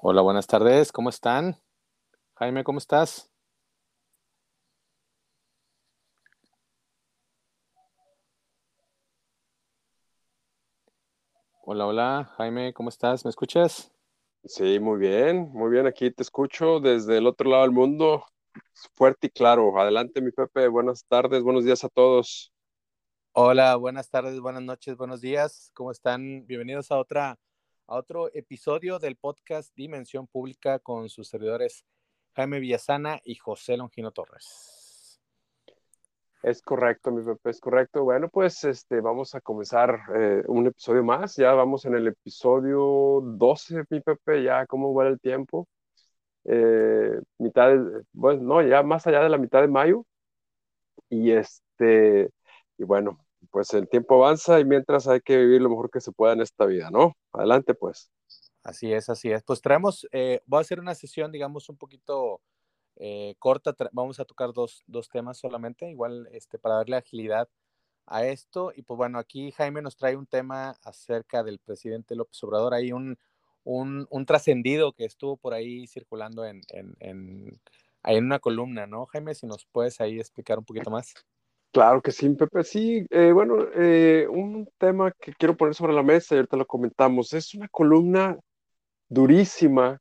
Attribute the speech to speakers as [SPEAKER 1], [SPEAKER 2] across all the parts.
[SPEAKER 1] Hola, buenas tardes, ¿cómo están? Jaime, ¿cómo estás? Hola, hola, Jaime, ¿cómo estás? ¿Me escuchas?
[SPEAKER 2] Sí, muy bien, muy bien. Aquí te escucho desde el otro lado del mundo, fuerte y claro. Adelante, mi Pepe. Buenas tardes, buenos días a todos.
[SPEAKER 1] Hola, buenas tardes, buenas noches, buenos días. ¿Cómo están? Bienvenidos a otra a otro episodio del podcast Dimensión Pública con sus servidores Jaime Villasana y José Longino Torres.
[SPEAKER 2] Es correcto, mi Pepe, es correcto. Bueno, pues este, vamos a comenzar eh, un episodio más. Ya vamos en el episodio 12, mi Pepe, ya cómo va el tiempo. Eh, mitad, de, bueno, no, ya más allá de la mitad de mayo. Y este, y bueno, pues el tiempo avanza y mientras hay que vivir lo mejor que se pueda en esta vida, ¿no? Adelante, pues.
[SPEAKER 1] Así es, así es. Pues traemos, eh, voy a hacer una sesión, digamos, un poquito eh, corta. Vamos a tocar dos, dos, temas solamente, igual este, para darle agilidad a esto. Y pues bueno, aquí Jaime nos trae un tema acerca del presidente López Obrador. Hay un, un, un trascendido que estuvo por ahí circulando en, en, en, en, una columna, ¿no? Jaime, si nos puedes ahí explicar un poquito más.
[SPEAKER 2] Claro que sí, Pepe. Sí, eh, bueno, eh, un tema que quiero poner sobre la mesa y ahorita lo comentamos. Es una columna durísima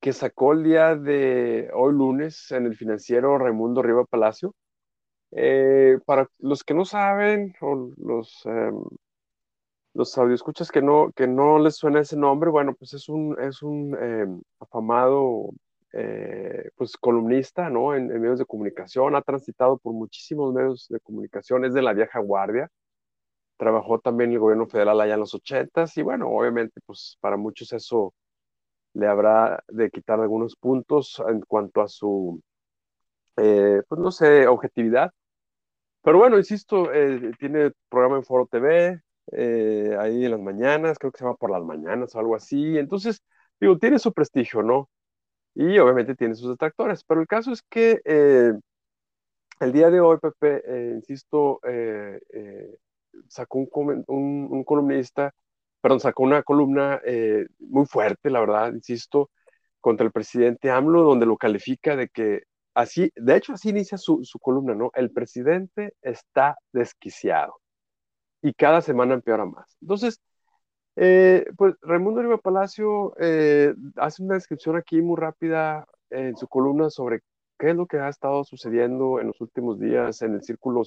[SPEAKER 2] que sacó el día de hoy lunes en el financiero Raimundo Riva Palacio. Eh, para los que no saben, o los, eh, los audioscuchas que no, que no les suena ese nombre, bueno, pues es un, es un eh, afamado eh, pues columnista, ¿no? En, medios de comunicación, ha transitado por muchísimos medios de comunicación, es de la vieja guardia, trabajó también en el gobierno federal allá en los ochentas y bueno, obviamente pues para muchos eso le habrá de quitar algunos puntos en cuanto a su, eh, pues no sé, objetividad. Pero bueno, insisto, eh, tiene programa en Foro TV, ahí en las mañanas, creo que se llama Por las Mañanas o algo así. Entonces, digo, tiene su prestigio, ¿no? Y obviamente tiene sus detractores. Pero el caso es que eh, el día de hoy, Pepe, eh, insisto, sacó un, un, un columnista perdón, sacó una columna eh, muy fuerte, la verdad, insisto, contra el presidente AMLO, donde lo califica de que así, de hecho así inicia su, su columna, ¿no? El presidente está desquiciado y cada semana empeora más. Entonces, eh, pues Raimundo Riva Palacio eh, hace una descripción aquí muy rápida en su columna sobre qué es lo que ha estado sucediendo en los últimos días en el círculo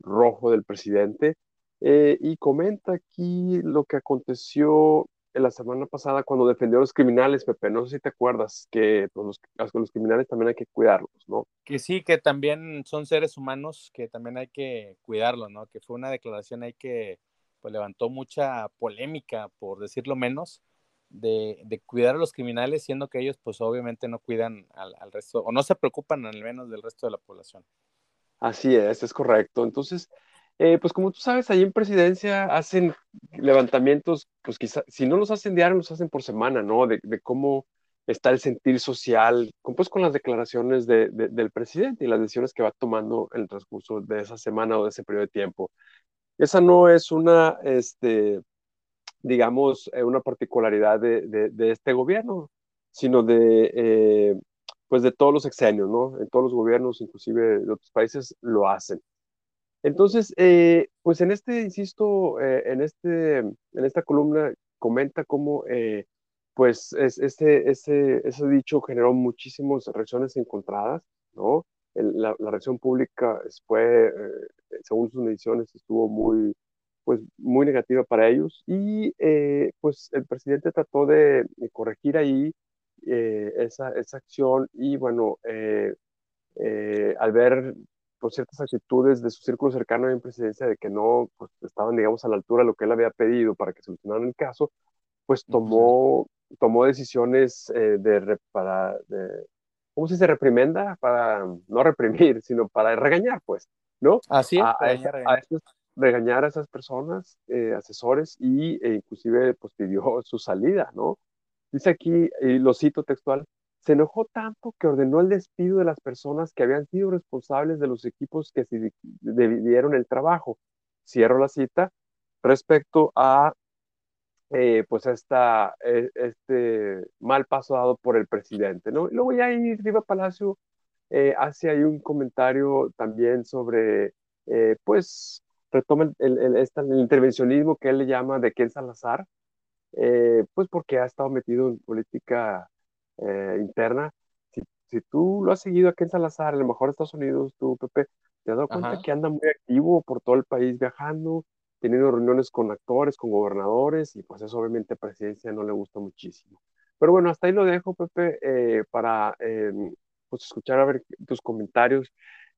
[SPEAKER 2] rojo del presidente eh, y comenta aquí lo que aconteció en la semana pasada cuando defendió a los criminales, Pepe. No sé si te acuerdas que pues, los, criminales también hay que cuidarlos, ¿no?
[SPEAKER 1] Que sí, que también son seres humanos, que también hay que cuidarlos, ¿no? Que fue una declaración ahí que pues, levantó mucha polémica, por decirlo menos, de, de, cuidar a los criminales, siendo que ellos pues obviamente no cuidan al, al resto, o no se preocupan al menos del resto de la población.
[SPEAKER 2] Así es, es correcto. Entonces, eh, pues como tú sabes, ahí en presidencia hacen levantamientos, pues quizá, si no los hacen diario, los hacen por semana, ¿no? De, de cómo está el sentir social, pues con las declaraciones de, de, del presidente y las decisiones que va tomando en el transcurso de esa semana o de ese periodo de tiempo. Esa no es una, este, digamos, eh, una particularidad de, este gobierno, sino de, eh, pues de todos los exenios, ¿no? En todos los gobiernos, inclusive de otros países, lo hacen. Entonces, eh, pues en este, insisto, en, este, en esta columna comenta cómo, pues, es, ese, ese, ese dicho generó muchísimas reacciones encontradas, ¿no? El, la, la, reacción pública fue, según sus mediciones, estuvo muy, pues, muy negativa para ellos. Y, pues, el presidente trató de, de corregir ahí esa, esa acción y, bueno, al ver por ciertas actitudes de su círculo cercano en presidencia de que no pues, estaban, digamos, a la altura de lo que él había pedido para que solucionaran el caso, pues tomó, tomó decisiones eh, de, para, de, ¿cómo se dice? Reprimenda, para no reprimir, sino para regañar, pues, ¿no?
[SPEAKER 1] Así es,
[SPEAKER 2] a. A esos, regañar a esas personas, eh, asesores, y e inclusive pues pidió su salida, ¿no? Dice aquí, y lo cito textual, se enojó tanto que ordenó el despido de las personas que habían sido responsables de los equipos que se dividieron el trabajo. Cierro la cita respecto a eh, pues esta, eh, este mal paso dado por el presidente, ¿no? Y luego ya ahí Riva Palacio eh, hace ahí un comentario también sobre, pues, retoma el, el, el, intervencionismo que él le llama de Ken Salazar, pues porque ha estado metido en política interna. Si, si, tú lo has seguido a Ken Salazar, a lo mejor Estados Unidos, tú, Pepe, te has dado cuenta que anda muy activo por todo el país viajando, teniendo reuniones con actores, con gobernadores, y pues eso obviamente a presidencia no le gusta muchísimo. Pero bueno, hasta ahí lo dejo, Pepe, eh, para eh, pues escuchar a ver tus comentarios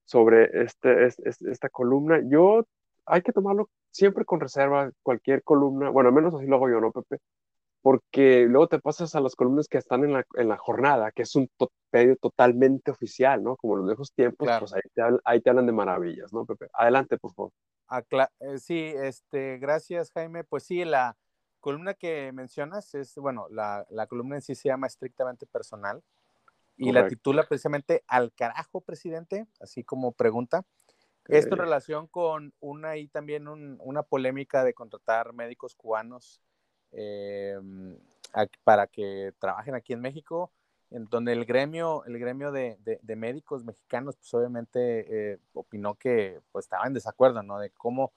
[SPEAKER 2] sobre este, esta columna. Yo, hay que tomarlo siempre con reserva, cualquier columna, bueno, al menos así lo hago yo, ¿no, Pepe? Porque luego te pasas a las columnas que están en la, en la jornada, que es un medio totalmente oficial, ¿no? Como los viejos tiempos, pues ahí te, ahí te hablan de maravillas, ¿no, Pepe? Adelante, por favor.
[SPEAKER 1] Eh, sí, este, gracias Jaime. Pues sí, la columna que mencionas es, bueno, la, la columna en sí se llama estrictamente personal y la titula precisamente Al carajo, presidente, así como pregunta. Esto en relación con una y también una polémica de contratar médicos cubanos em, para que trabajen aquí en México en donde el gremio, el gremio de, de, médicos mexicanos, pues obviamente eh, opinó que pues, estaba en desacuerdo, ¿no? De cómo,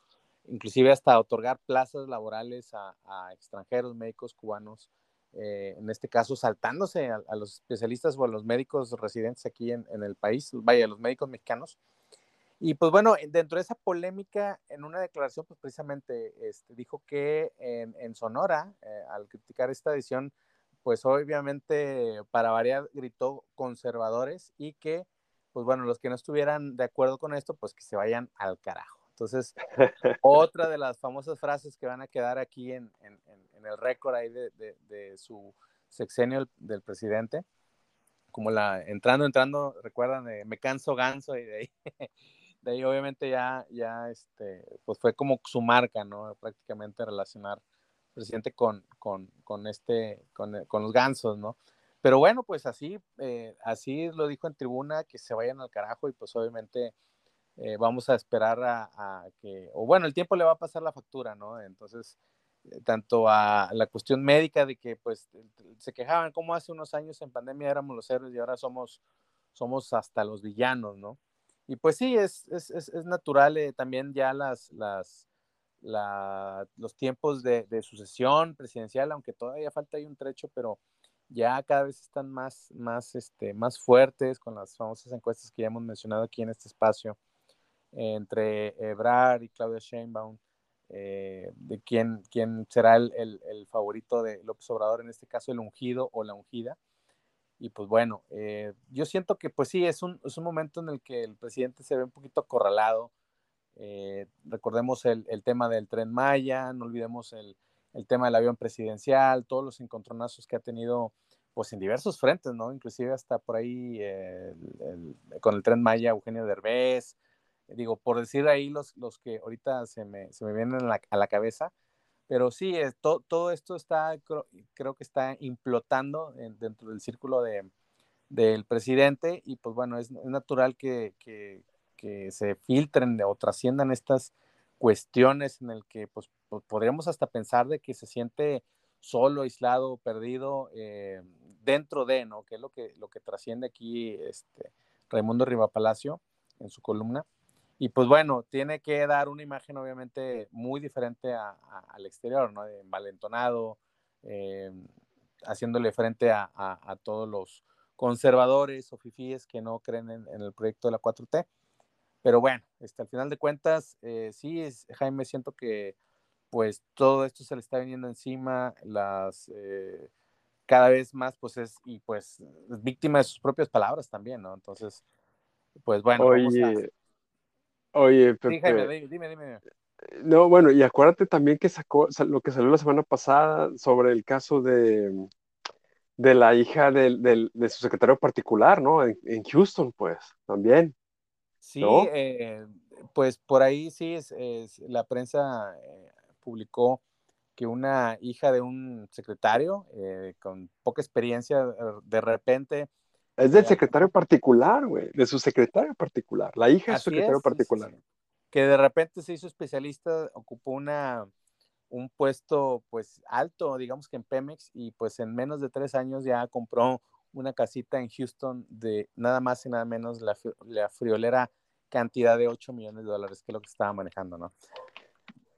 [SPEAKER 1] inclusive hasta otorgar plazas laborales a, a extranjeros médicos cubanos, eh, en este caso saltándose a, los especialistas o a los médicos residentes aquí en, en, el país, vaya, a los médicos mexicanos. Y pues bueno, dentro de esa polémica, en una declaración, pues precisamente este, dijo que en, en Sonora, eh, al criticar esta decisión, pues obviamente para variar gritó conservadores y que, pues bueno, los que no estuvieran de acuerdo con esto, pues que se vayan al carajo. Entonces, otra de las famosas frases que van a quedar aquí en, en, en el récord ahí de, de, de, su sexenio del presidente, como la entrando, entrando, recuerdan, de, me canso ganso y de ahí, de ahí obviamente ya, ya, este, pues fue como su marca, ¿no? Prácticamente relacionar presidente con, con, con este, con, con, los gansos, ¿no? Pero bueno, pues así, eh, así lo dijo en tribuna, que se vayan al carajo y pues obviamente eh, vamos a esperar a, a, que, o bueno, el tiempo le va a pasar la factura, ¿no? Entonces, eh, tanto a la cuestión médica de que pues se quejaban como hace unos años en pandemia éramos los héroes y ahora somos, somos hasta los villanos, ¿no? Y pues sí, es, es, es, es natural también ya las, las, los tiempos de, sucesión presidencial, aunque todavía falta ahí un trecho, pero ya cada vez están más, más, este, más fuertes con las famosas encuestas que ya hemos mencionado aquí en este espacio, entre Ebrard y Claudia Sheinbaum, eh, de quién, quién será el, el, el, favorito de López Obrador, en este caso el ungido o la ungida. Y pues bueno, eh, yo siento que pues sí, es un, es un momento en el que el presidente se ve un poquito acorralado, eh, recordemos el, el, tema del tren Maya, no olvidemos el, el, tema del avión presidencial, todos los encontronazos que ha tenido pues en diversos frentes, ¿no? Inclusive hasta por ahí eh, el, con el tren Maya, Eugenio Derbez, digo, por decir ahí los, los que ahorita se me, se me vienen a la, a la cabeza, pero sí, eh, to, todo esto está, creo, creo que está implotando en, dentro del círculo de, del presidente y pues bueno, es, es natural que, que, que se filtren o trasciendan estas cuestiones en el que pues, podríamos hasta pensar de que se siente solo, aislado, perdido eh, dentro de, ¿no? Que es lo que, lo que trasciende aquí este, Raimundo Rivapalacio en su columna. Y pues bueno, tiene que dar una imagen obviamente muy diferente a, a, al exterior, ¿no? Envalentonado, eh, haciéndole frente a, a, todos los conservadores o fifíes que no creen en, en el proyecto de la 4T. Pero bueno, este, al final de cuentas, eh, sí, es, Jaime, siento que pues todo esto se le está viniendo encima, las eh, cada vez más, pues es, y pues es víctima de sus propias palabras también, ¿no? Entonces, pues bueno.
[SPEAKER 2] Oye, oye,
[SPEAKER 1] Pepe. Sí, Jaime, dime, dime.
[SPEAKER 2] No, bueno, y acuérdate también que sacó lo que salió la semana pasada sobre el caso de, de la hija del, del, de su secretario particular, ¿no? En, en Houston, pues, también.
[SPEAKER 1] Sí, ¿no? eh, pues por ahí sí, es, es la prensa eh, publicó que una hija de un secretario eh, con poca experiencia, de repente...
[SPEAKER 2] Es del secretario particular, güey, de su secretario particular, la hija de su secretario
[SPEAKER 1] es,
[SPEAKER 2] particular.
[SPEAKER 1] Sí, sí. Que de repente se hizo especialista, ocupó una, un puesto pues alto, digamos que en Pemex, y pues en menos de tres años ya compró una casita en Houston de nada más y nada menos la, la friolera cantidad de 8 millones de dólares, que es lo que estaba manejando, ¿no?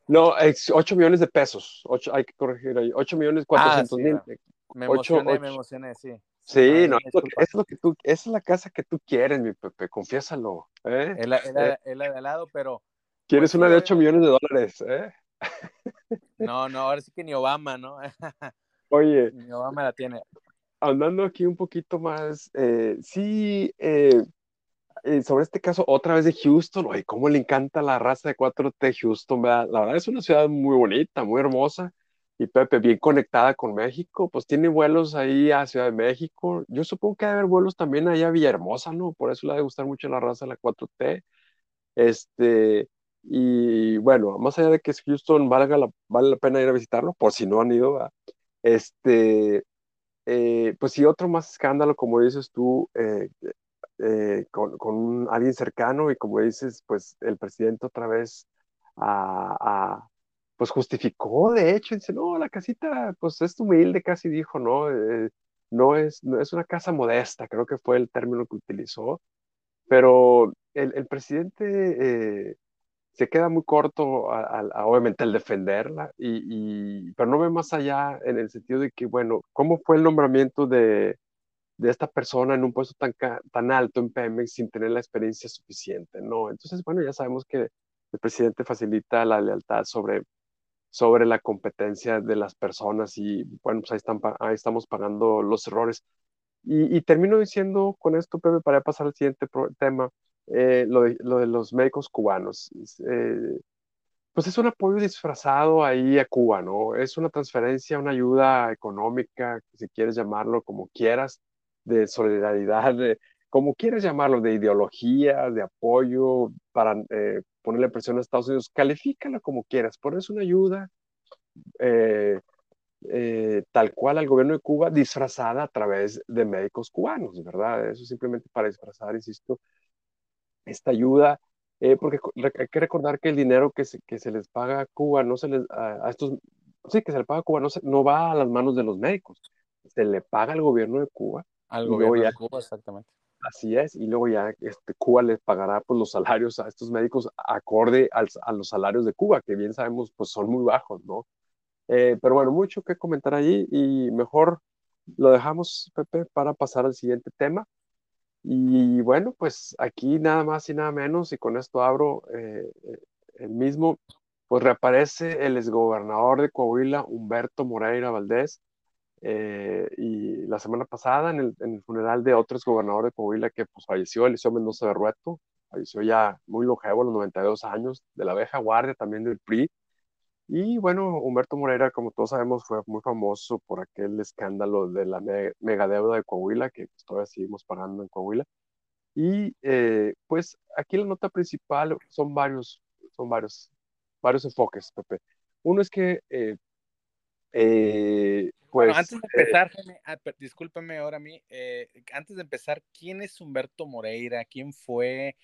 [SPEAKER 2] No, es 8 millones de pesos. 8, hay que corregir ahí. 8 millones 400 ah, mil.
[SPEAKER 1] Me emocioné, me emocioné, sí.
[SPEAKER 2] Sí, no, es, lo que, es, lo que, tú, esa es la casa que tú quieres, mi Pepe, confiésalo. ¿eh?
[SPEAKER 1] Es, la, eh. de al lado, pero...
[SPEAKER 2] Quieres pues una de 8 millones de dólares, ¿eh?
[SPEAKER 1] No, no, ahora sí que ni Obama, ¿no?
[SPEAKER 2] Oye.
[SPEAKER 1] Ni Obama la tiene.
[SPEAKER 2] Andando aquí un poquito más, eh, sí, eh, eh, sobre este caso, otra vez de Houston, oye, cómo le encanta la raza de 4T Houston, ¿verdad? La verdad es una ciudad muy bonita, muy hermosa, y Pepe, bien conectada con México, pues tiene vuelos ahí a Ciudad de México, yo supongo que debe haber vuelos también allá a Villahermosa, ¿no? Por eso le debe gustar mucho la raza de la 4T, este, y bueno, más allá de que Houston valga la, vale la pena ir a visitarlo, por si no han ido, este, eh, pues sí, otro más escándalo, como dices tú, eh, eh, con, con alguien cercano y como dices, pues el presidente otra vez a, pues justificó, de hecho, dice, no, la casita pues es humilde, casi dijo, no, no, es, no es una casa modesta, creo que fue el término que utilizó, pero el, el presidente se queda muy corto, a, obviamente, al defenderla, y, pero no ve más allá en el sentido de que, bueno, ¿cómo fue el nombramiento de, de esta persona en un puesto tan, tan alto en Pemex sin tener la experiencia suficiente? ¿no? Entonces, bueno, ya sabemos que el presidente facilita la lealtad sobre, sobre la competencia de las personas y, bueno, pues ahí, están, ahí estamos pagando los errores. Y, y termino diciendo con esto, Pepe, para pasar al siguiente tema, eh, lo, de, lo, de, los médicos cubanos. Eh, pues es un apoyo disfrazado ahí a Cuba, ¿no? Es una transferencia, una ayuda económica, si quieres llamarlo como quieras, de solidaridad, de, como quieras llamarlo, de ideología, de apoyo para eh, ponerle presión a Estados Unidos, califícala como quieras, pero es una ayuda eh, eh, tal cual al gobierno de Cuba disfrazada a través de médicos cubanos, ¿verdad? Eso simplemente para disfrazar, insisto, esta ayuda, eh, porque hay que recordar que el dinero que se, que se les paga a Cuba, no se les, a, estos, sí, que se le paga a Cuba, no, no va a las manos de los médicos, se le paga al gobierno de Cuba.
[SPEAKER 1] Al gobierno de Cuba, exactamente.
[SPEAKER 2] Así es, y luego ya este, Cuba les pagará pues, los salarios a estos médicos acorde a los salarios de Cuba, que bien sabemos pues son muy bajos, ¿no? Eh, pero bueno, mucho que comentar allí y mejor lo dejamos, Pepe, para pasar al siguiente tema. Y bueno, pues aquí nada más y nada menos, y con esto abro eh, eh, el mismo, pues reaparece el exgobernador de Coahuila, Humberto Moreira Valdés, eh, y la semana pasada en el, en el, funeral de otro exgobernador de Coahuila que pues falleció, Eliseo Mendoza de Rueto, falleció ya muy longevo, a los 92 años, de la vieja guardia también del PRI, y bueno, Humberto Moreira, como todos sabemos, fue muy famoso por aquel escándalo de la megadeuda de Coahuila, que pues, todavía seguimos pagando en Coahuila. Y eh, pues aquí la nota principal son varios, son varios, varios enfoques, Pepe. Uno es que, eh, eh, pues...
[SPEAKER 1] antes de empezar, ah, discúlpeme ahora a mí, antes de empezar, ¿quién es Humberto Moreira? ¿Quién fue?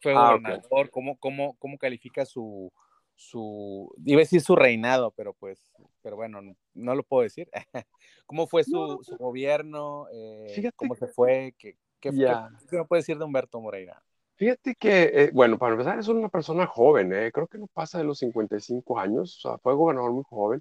[SPEAKER 1] ¿Fue ah, gobernador? ¿Cómo, cómo, cómo califica su, su, iba a decir su reinado, pero pues, pero bueno, no lo puedo decir. ¿Cómo fue su, su gobierno? Eh, ¿Cómo se fue? ¿Qué, qué, me puede decir de Humberto Moreira?
[SPEAKER 2] Fíjate que, eh, bueno, para empezar, es una persona joven, eh, creo que no pasa de los 55 años, o sea, fue gobernador muy joven.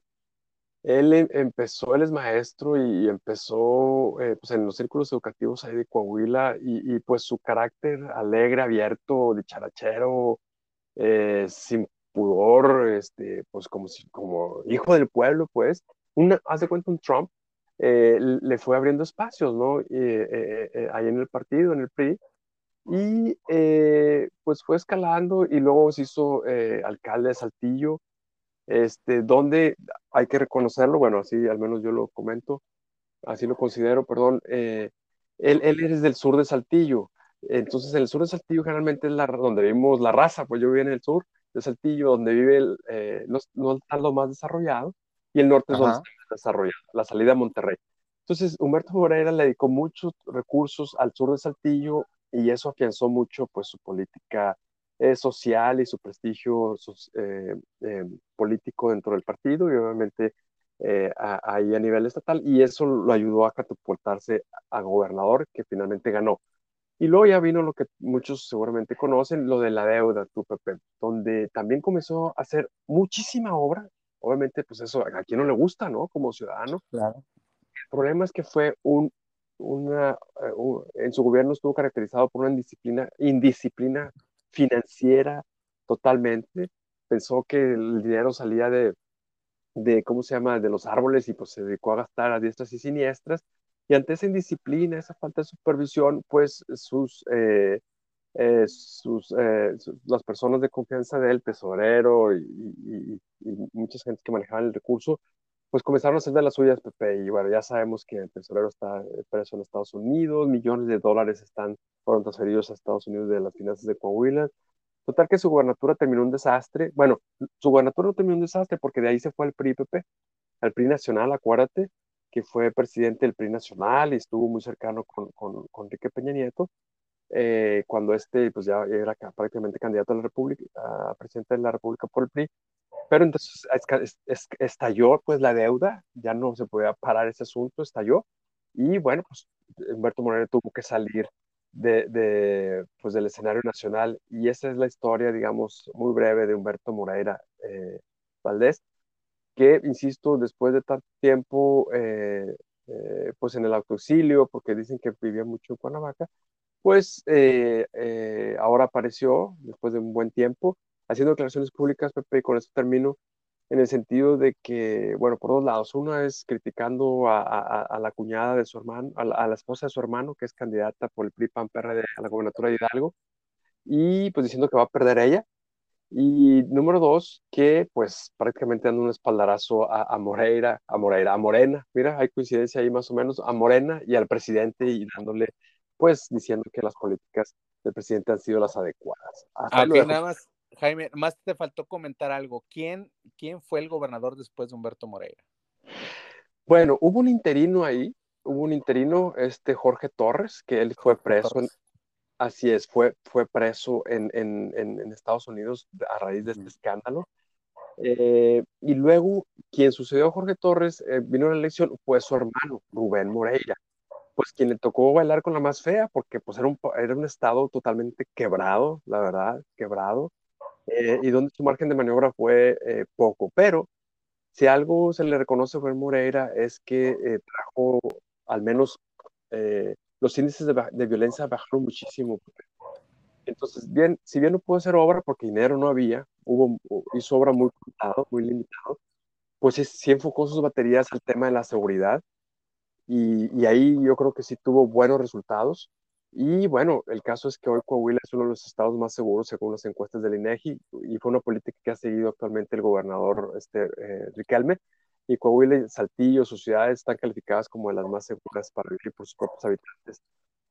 [SPEAKER 2] Él em, empezó, él es maestro y, empezó pues en los círculos educativos ahí de Coahuila y, y pues su carácter alegre, abierto, dicharachero, eh, sin pudor, este, pues como, si, como hijo del pueblo, pues, una, haz de cuenta un Trump, eh, le fue abriendo espacios, ¿no? Eh, eh, ahí en el partido, en el PRI, y pues fue escalando y luego se hizo alcalde de Saltillo, este, donde hay que reconocerlo, bueno, así al menos yo lo comento, así lo considero, perdón, él, él es del sur de Saltillo, entonces el sur de Saltillo generalmente es la, donde vimos la raza, pues yo vivo en el sur, de Saltillo, donde vive el, eh, no, no, está lo más desarrollado, y el norte es donde está más desarrollado, la salida a Monterrey. Entonces, Humberto Moreira le dedicó muchos recursos al sur de Saltillo y eso afianzó mucho pues su política social y su prestigio político dentro del partido y obviamente ahí a nivel estatal y eso lo ayudó a catapultarse a gobernador que finalmente ganó. Y luego ya vino lo que muchos seguramente conocen, lo de la deuda, tu Pepe, donde también comenzó a hacer muchísima obra. Obviamente, pues eso a quien no le gusta, ¿no? Como ciudadano.
[SPEAKER 1] Claro.
[SPEAKER 2] El problema es que fue un, una, eh, en su gobierno estuvo caracterizado por una indisciplina, indisciplina financiera totalmente. Pensó que el dinero salía de, de, ¿cómo se llama?, de los árboles y pues se dedicó a gastar a diestras y siniestras y ante esa indisciplina, esa falta de supervisión, pues sus, eh, eh, sus, eh, las personas de confianza del tesorero y, muchas gente que manejaban el recurso, pues comenzaron a hacer de las suyas, Pepe. Y bueno, ya sabemos que el tesorero está preso en Estados Unidos, millones de dólares están, fueron transferidos a Estados Unidos de las finanzas de Coahuila. Total que su gubernatura terminó un desastre. Bueno, su gubernatura no terminó un desastre porque de ahí se fue al PRI, Pepe, al PRI nacional, acuérdate, que fue presidente del PRI nacional y estuvo muy cercano con, con, con Enrique Peña Nieto, eh, cuando este pues ya era prácticamente candidato a la República, a presidente de la República por el PRI, pero entonces estalló pues la deuda, ya no se podía parar ese asunto, estalló, y bueno, pues Humberto Moreira tuvo que salir de, de, pues, del escenario nacional, y esa es la historia, digamos, muy breve de Humberto Moreira eh, Valdés, que, insisto, después de tanto tiempo, eh, eh, pues en el autoexilio, porque dicen que vivía mucho en Cuernavaca, pues eh, ahora apareció, después de un buen tiempo, haciendo declaraciones públicas, Pepe, y con esto termino, en el sentido de que, bueno, por dos lados, una es criticando a, la cuñada de su hermano, a la, esposa de su hermano, que es candidata por el PRI PAN PRD a la gobernatura de Hidalgo, y pues diciendo que va a perder ella, y número dos, que pues prácticamente dando un espaldarazo a, Moreira, a Moreira, a Morena, mira, hay coincidencia ahí más o menos, a Morena y al presidente y dándole, pues diciendo que las políticas del presidente han sido las adecuadas.
[SPEAKER 1] Aquí nada más, Jaime, más te faltó comentar algo. ¿Quién, ¿Quién fue el gobernador después de Humberto Moreira?
[SPEAKER 2] Bueno, hubo un interino ahí, hubo un interino, este Jorge Torres, que él fue preso en, Así es, fue, fue preso en, en, en Estados Unidos a raíz de este escándalo. Eh, y luego, quien sucedió a Jorge Torres, eh, vino a la elección, fue su hermano, Rubén Moreira, pues quien le tocó bailar con la más fea, porque pues era un, era un estado totalmente quebrado, la verdad, quebrado, eh, y donde su margen de maniobra fue poco. Pero si algo se le reconoce a Rubén Moreira es que trajo al menos los índices de, violencia bajaron muchísimo. Entonces, bien, si bien no pudo hacer obra porque dinero no había, hubo, hizo obra muy limitado, muy limitado, pues sí, enfocó sus baterías al tema de la seguridad y, y, ahí yo creo que sí tuvo buenos resultados. Y bueno, el caso es que hoy Coahuila es uno de los estados más seguros según las encuestas del INEGI y fue una política que ha seguido actualmente el gobernador este, eh, Riquelme y Coahuila y Saltillo, sus ciudades están calificadas como de las más seguras para vivir por sus propios habitantes.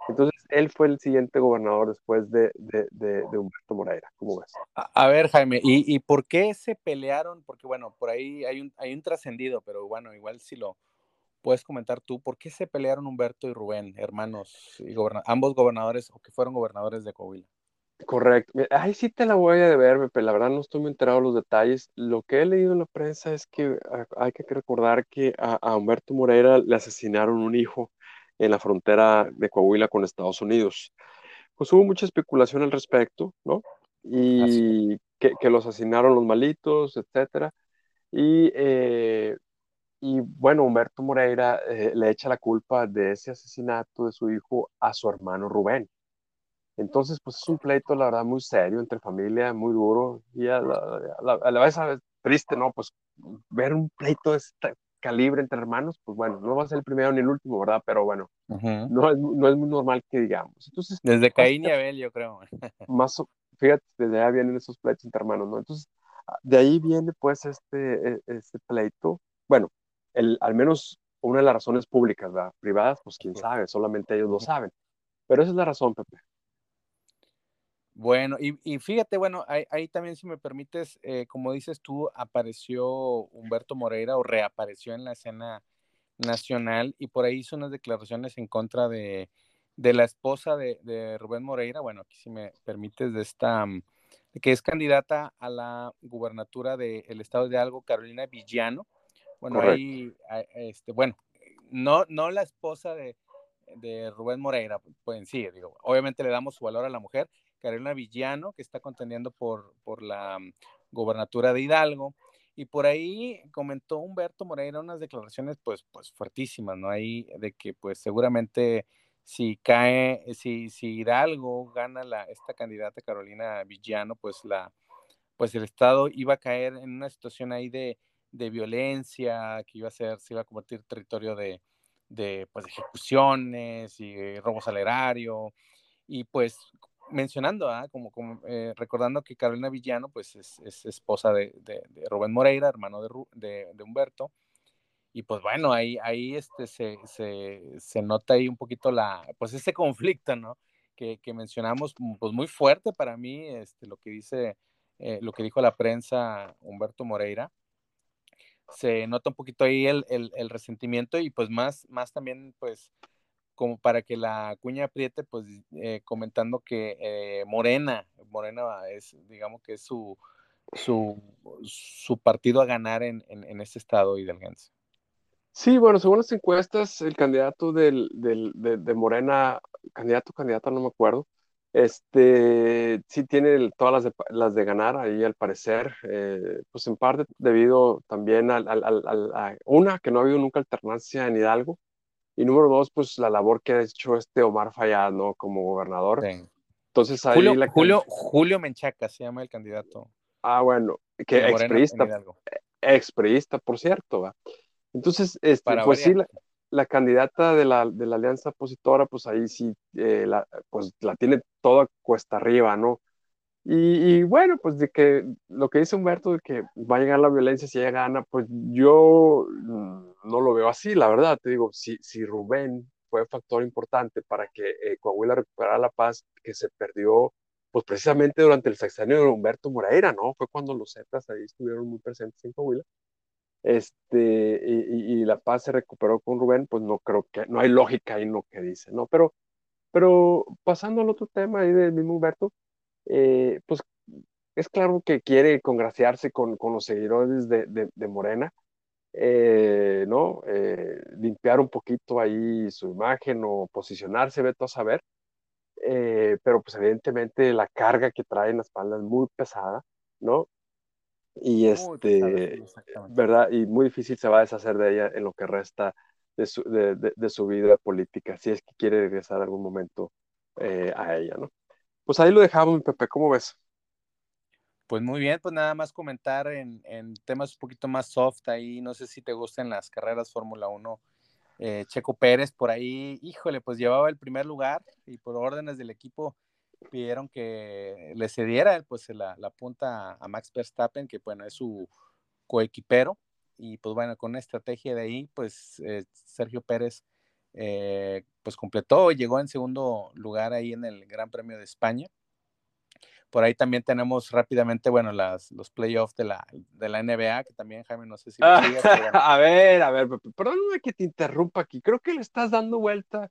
[SPEAKER 2] Entonces, él fue el siguiente gobernador después de, de, de, Humberto Moreira, ¿cómo ves?
[SPEAKER 1] A, ver, Jaime, ¿y, ¿y, por qué se pelearon? Porque, bueno, por ahí hay un, hay un trascendido, pero bueno, igual si lo puedes comentar tú, ¿por qué se pelearon Humberto y Rubén, hermanos, y ambos gobernadores o que fueron gobernadores de Coahuila?
[SPEAKER 2] Correcto. Ahí sí te la voy a deber, pero la verdad no estoy muy enterado de los detalles. Lo que he leído en la prensa es que ah, hay que recordar que a, Humberto Moreira le asesinaron un hijo en la frontera de Coahuila con Estados Unidos. Pues hubo mucha especulación al respecto, ¿no? Y que, que, lo asesinaron los malitos, etcétera. Y, eh, y bueno, Humberto Moreira eh, le echa la culpa de ese asesinato de su hijo a su hermano Rubén. Entonces, pues es un pleito, la verdad, muy serio entre familia, muy duro. Y a la, vez triste, ¿no? Pues ver un pleito de este calibre entre hermanos, pues bueno, no va a ser el primero ni el último, ¿verdad? Pero bueno, no, es, no es muy normal que digamos. Entonces,
[SPEAKER 1] desde Caín y Abel, yo creo.
[SPEAKER 2] Más, fíjate, desde ahí vienen esos pleitos entre hermanos, ¿no? Entonces, ah, de ahí viene pues este, e, este pleito. Bueno, el, al menos una de las razones públicas, ¿verdad? Privadas, pues quién sabe, solamente ellos lo saben. Pero esa es la razón, Pepe.
[SPEAKER 1] Bueno, y, fíjate, bueno, ahí, también, si me permites, eh, como dices tú, apareció Humberto Moreira o reapareció en la escena nacional y por ahí hizo unas declaraciones en contra de, la esposa de, Rubén Moreira. Bueno, aquí si me permites, de esta, mm, que es candidata a la gubernatura del estado de Algo, Carolina Villano. Bueno, ahí, este, bueno, no, no la esposa de, de Rubén Moreira, pues en sí, digo, obviamente le damos su valor a la mujer, Carolina Villano, que está contendiendo por, por la mm, gobernatura de Hidalgo, y por ahí comentó Humberto Moreira unas declaraciones pues, pues fuertísimas, ¿no? Ahí de que pues seguramente si cae, si, si Hidalgo gana la, esta candidata Carolina Villano, pues la, pues el Estado iba a caer en una situación ahí de, de violencia, que iba a ser, se iba a convertir territorio de, de, pues, ejecuciones y robos al erario, y pues mencionando, ¿ah? como, como eh, recordando que Carolina Villano, pues es, esposa de, Rubén Moreira, hermano de, de, Humberto, y pues bueno, ahí, ahí este, se, se, nota ahí un poquito la, pues ese conflicto, ¿no? Que, que mencionamos, pues muy fuerte para mí, este, lo que dice, eh, lo que dijo la prensa Humberto Moreira, se nota un poquito ahí el, el, resentimiento y pues más, más también pues como para que la cuña apriete, pues eh, comentando que eh, Morena, Morena es, digamos que es su, su, su partido a ganar en, en, en este estado hidalguense.
[SPEAKER 2] Sí, bueno, según las encuestas, el candidato del, del, de, de, Morena, candidato, candidata, no me acuerdo, este, sí tiene todas las de, las de ganar ahí al parecer, eh, pues en parte debido también a, a, una, que no ha habido nunca alternancia en Hidalgo, y número dos, pues la labor que ha hecho este Omar Fayad, ¿no? Como gobernador. Entonces ahí
[SPEAKER 1] Julio,
[SPEAKER 2] la...
[SPEAKER 1] Julio, Julio Menchaca se llama el candidato.
[SPEAKER 2] Ah, bueno, que expriista, expriista, por cierto, ¿va? Entonces, este, pues sí, la, la, candidata de la, de la alianza opositora, pues ahí sí, eh, la, pues la tiene toda cuesta arriba, ¿no? Y, bueno, pues de que lo que dice Humberto de que va a llegar la violencia si ella gana, pues yo no lo veo así, la verdad. Te digo, si, si Rubén fue factor importante para que eh, Coahuila recuperara la paz que se perdió, pues precisamente durante el sexenio de Humberto Moreira, ¿no? Fue cuando los Zetas ahí estuvieron muy presentes en Coahuila. Este, y, y, la paz se recuperó con Rubén, pues no creo que, no hay lógica en lo que dice, ¿no? Pero, pero pasando al otro tema ahí del mismo Humberto, eh, pues es claro que quiere congraciarse con, con los seguidores de, de, Morena, eh, ¿no? Eh, limpiar un poquito ahí su imagen o posicionarse, ve todo a saber. pero pues evidentemente la carga que trae en la espalda es muy pesada, ¿no? Y este, ¿verdad? Y muy difícil se va a deshacer de ella en lo que resta de su, de, de, su vida política, si es que quiere regresar algún momento a ella, ¿no? Pues ahí lo dejamos, Pepe, ¿cómo ves?
[SPEAKER 1] Pues muy bien, pues nada más comentar en, temas un poquito más soft ahí, no sé si te gustan las carreras Fórmula 1. Eh, Checo Pérez por ahí, híjole, pues llevaba el primer lugar y por órdenes del equipo pidieron que le cediera pues la, la punta a Max Verstappen, que bueno, es su coequipero. Y pues bueno, con una estrategia de ahí, pues eh, Sergio Pérez eh, pues completó, llegó en segundo lugar ahí en el Gran Premio de España. Por ahí también tenemos rápidamente, bueno, las, los playoffs de la, de la NBA, que también, Jaime, no sé si...
[SPEAKER 2] Ah, a ver, a ver, perdóname que te interrumpa aquí. Creo que le estás dando vuelta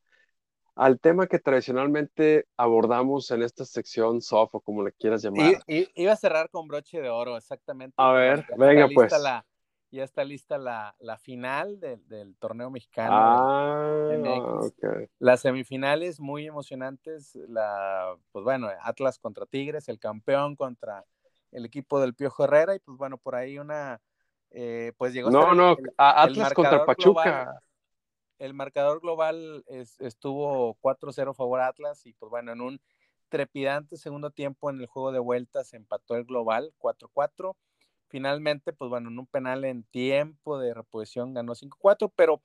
[SPEAKER 2] al tema que tradicionalmente abordamos en esta sección soft o como le quieras llamar.
[SPEAKER 1] Y, iba a cerrar con broche de oro, exactamente.
[SPEAKER 2] A ver, venga pues
[SPEAKER 1] ya está lista la, la final del torneo mexicano.
[SPEAKER 2] Ah,
[SPEAKER 1] Las semifinales muy emocionantes, la, pues bueno, Atlas contra Tigres, el campeón contra el equipo del Piojo Herrera y pues bueno, por ahí una, eh, pues llegó...
[SPEAKER 2] No, no, Atlas contra Pachuca.
[SPEAKER 1] el marcador global estuvo 4-0 favor Atlas y pues bueno, en un trepidante segundo tiempo en el juego de vuelta se empató el global 4-4 Finalmente, pues bueno, en un penal en tiempo de reposición ganó 5-4, pero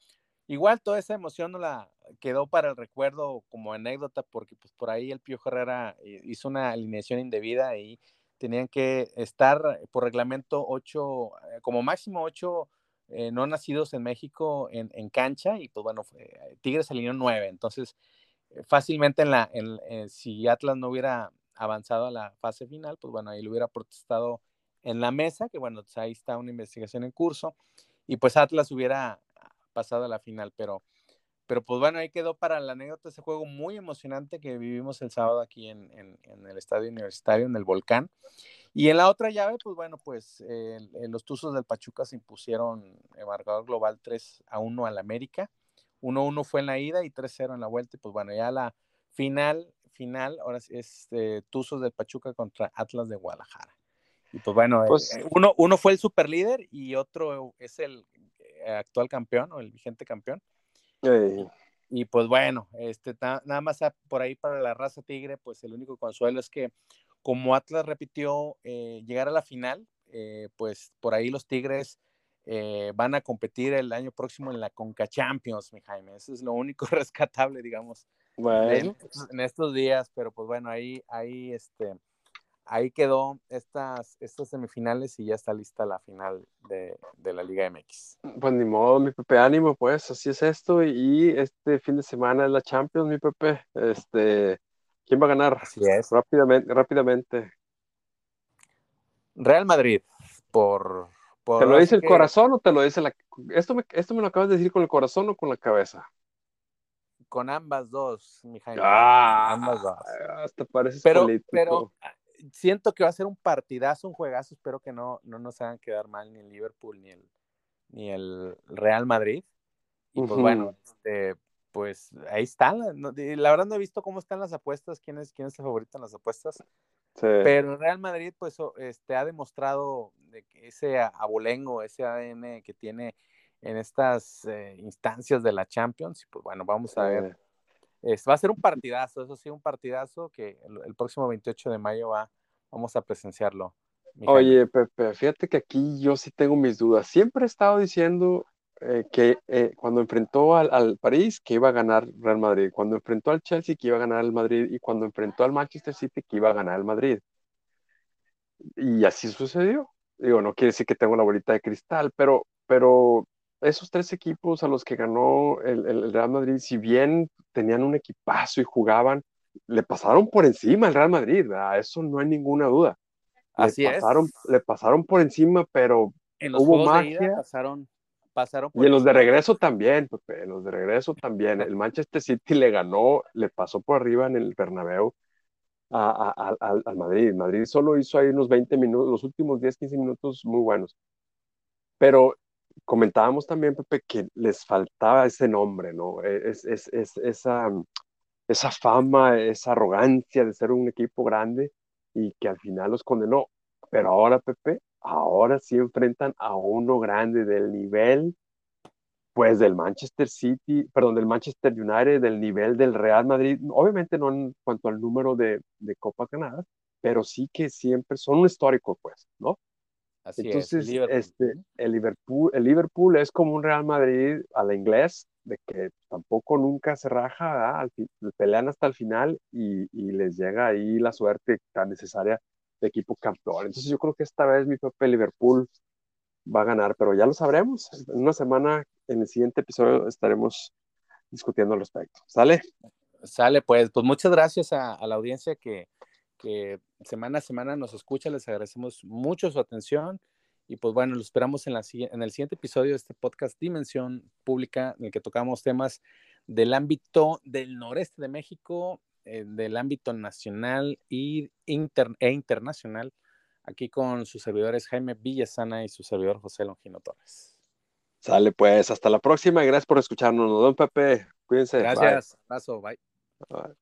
[SPEAKER 1] igual toda esa emoción no la quedó para el recuerdo como anécdota, porque pues por ahí el Pío Herrera eh, hizo una alineación indebida y tenían que estar por reglamento ocho, eh, como máximo ocho eh, no nacidos en México en, en, cancha y pues bueno, Tigres alineó nueve, entonces fácilmente en la, en, si Atlas no hubiera avanzado a la fase final, pues bueno, ahí lo hubiera protestado en la mesa, que bueno, pues, ahí está una investigación en curso, y pues Atlas hubiera pasado a la final, pero pero pues bueno, ahí quedó para la anécdota ese juego muy emocionante que vivimos el sábado aquí en, en, el estadio universitario, en el Volcán. Y en la otra llave, pues bueno, pues los Tuzos del Pachuca se impusieron en marcador global 3 a 1 al América. 1-1 fue en la ida y 3-0 en la vuelta. Y pues bueno, ya la final, final, ahora es eh, Tuzos del Pachuca contra Atlas de Guadalajara. Y pues bueno, eh, pues uno, uno fue el super líder y otro es el eh, actual campeón o el vigente campeón. Y pues bueno, este, nada más por ahí para la raza tigre, pues el único consuelo es que como Atlas repitió eh, llegar a la final, eh, pues por ahí los tigres eh, van a competir el año próximo en la Conca Champions, mi Jaime. Eso es lo único rescatable, digamos, en, en, estos días, pero pues bueno, ahí, ahí este, ahí quedó estas, estas semifinales y ya está lista la final de, la Liga MX.
[SPEAKER 2] Pues ni modo, mi Pepe, ánimo, pues así es esto. Y este fin de semana es la Champions, mi Pepe. Este, ¿Quién va a ganar?
[SPEAKER 1] Así es.
[SPEAKER 2] Rápidamente, rápidamente.
[SPEAKER 1] Real Madrid, por...
[SPEAKER 2] ¿Te lo dice el corazón o te lo dice la... Esto me, esto me lo acabas de decir con el corazón o con la cabeza?
[SPEAKER 1] Con ambas dos, mi Jaime.
[SPEAKER 2] Ah, ambas dos. Hasta parece
[SPEAKER 1] pero, Pero siento que va a ser un partidazo, un juegazo. Espero que no, no nos hagan quedar mal ni el Liverpool ni el, ni el Real Madrid. Y pues bueno, este, pues ahí están. La, verdad no he visto cómo están las apuestas, quién es, quién es el favorito en las apuestas. Pero el Real Madrid, pues, este, ha demostrado ese abolengo, ese ADN que tiene en estas eh, instancias de la Champions. Y pues bueno, vamos a ver va a ser un partidazo, eso sí, un partidazo que el, próximo 28 de mayo va, vamos a presenciarlo.
[SPEAKER 2] Oye, Pepe, fíjate que aquí yo sí tengo mis dudas. Siempre he estado diciendo eh, que eh, cuando enfrentó al, París que iba a ganar Real Madrid, cuando enfrentó al Chelsea que iba a ganar el Madrid y cuando enfrentó al Manchester City que iba a ganar el Madrid. Y así sucedió. Digo, no quiere decir que tengo la bolita de cristal, pero, pero esos tres equipos a los que ganó el, Real Madrid, si bien tenían un equipazo y jugaban, le pasaron por encima al Real Madrid, eso no hay ninguna duda.
[SPEAKER 1] Así
[SPEAKER 2] le pasaron, es. Le pasaron por encima, pero
[SPEAKER 1] en los hubo magia. pasaron, pasaron
[SPEAKER 2] y en los de regreso también, Pepe, en los de regreso también. El Manchester City le ganó, le pasó por arriba en el Bernabéu al Madrid. Madrid solo hizo ahí unos 20 minutos, los últimos 10, 15 minutos muy buenos. Pero comentábamos también, Pepe, que les faltaba ese nombre, ¿no? E, es, es, es, esa, esa fama, esa arrogancia de ser un equipo grande y que al final los condenó. Pero ahora, Pepe, ahora sí enfrentan a uno grande del nivel, pues del Manchester City, perdón, del Manchester United, del nivel del Real Madrid. Obviamente no en cuanto al número de, de Copa ganadas, pero sí que siempre son un histórico, pues, ¿no? Entonces, este, el, Liverpool, el Liverpool es como un Real Madrid a la inglés, de que tampoco nunca se raja, Al, pelean hasta el final y, y, les llega ahí la suerte tan necesaria de equipo campeón. Entonces yo creo que esta vez mi propio Liverpool va a ganar, pero ya lo sabremos. En una semana, en el siguiente episodio, estaremos discutiendo al respecto. ¿Sale?
[SPEAKER 1] Sale, pues, pues muchas gracias a, a la audiencia que, que semana a semana nos escucha. Les agradecemos mucho su atención. Y pues bueno, lo esperamos en, la, en el siguiente episodio de este podcast Dimensión Pública, en el que tocamos temas del ámbito del noreste de México, eh, del ámbito nacional y e internacional, aquí con sus servidores Jaime Villasana y su servidor José Longino Torres.
[SPEAKER 2] Sale pues, hasta la próxima gracias por escucharnos, don Pepe. Cuídense.
[SPEAKER 1] Gracias, abrazo, bye.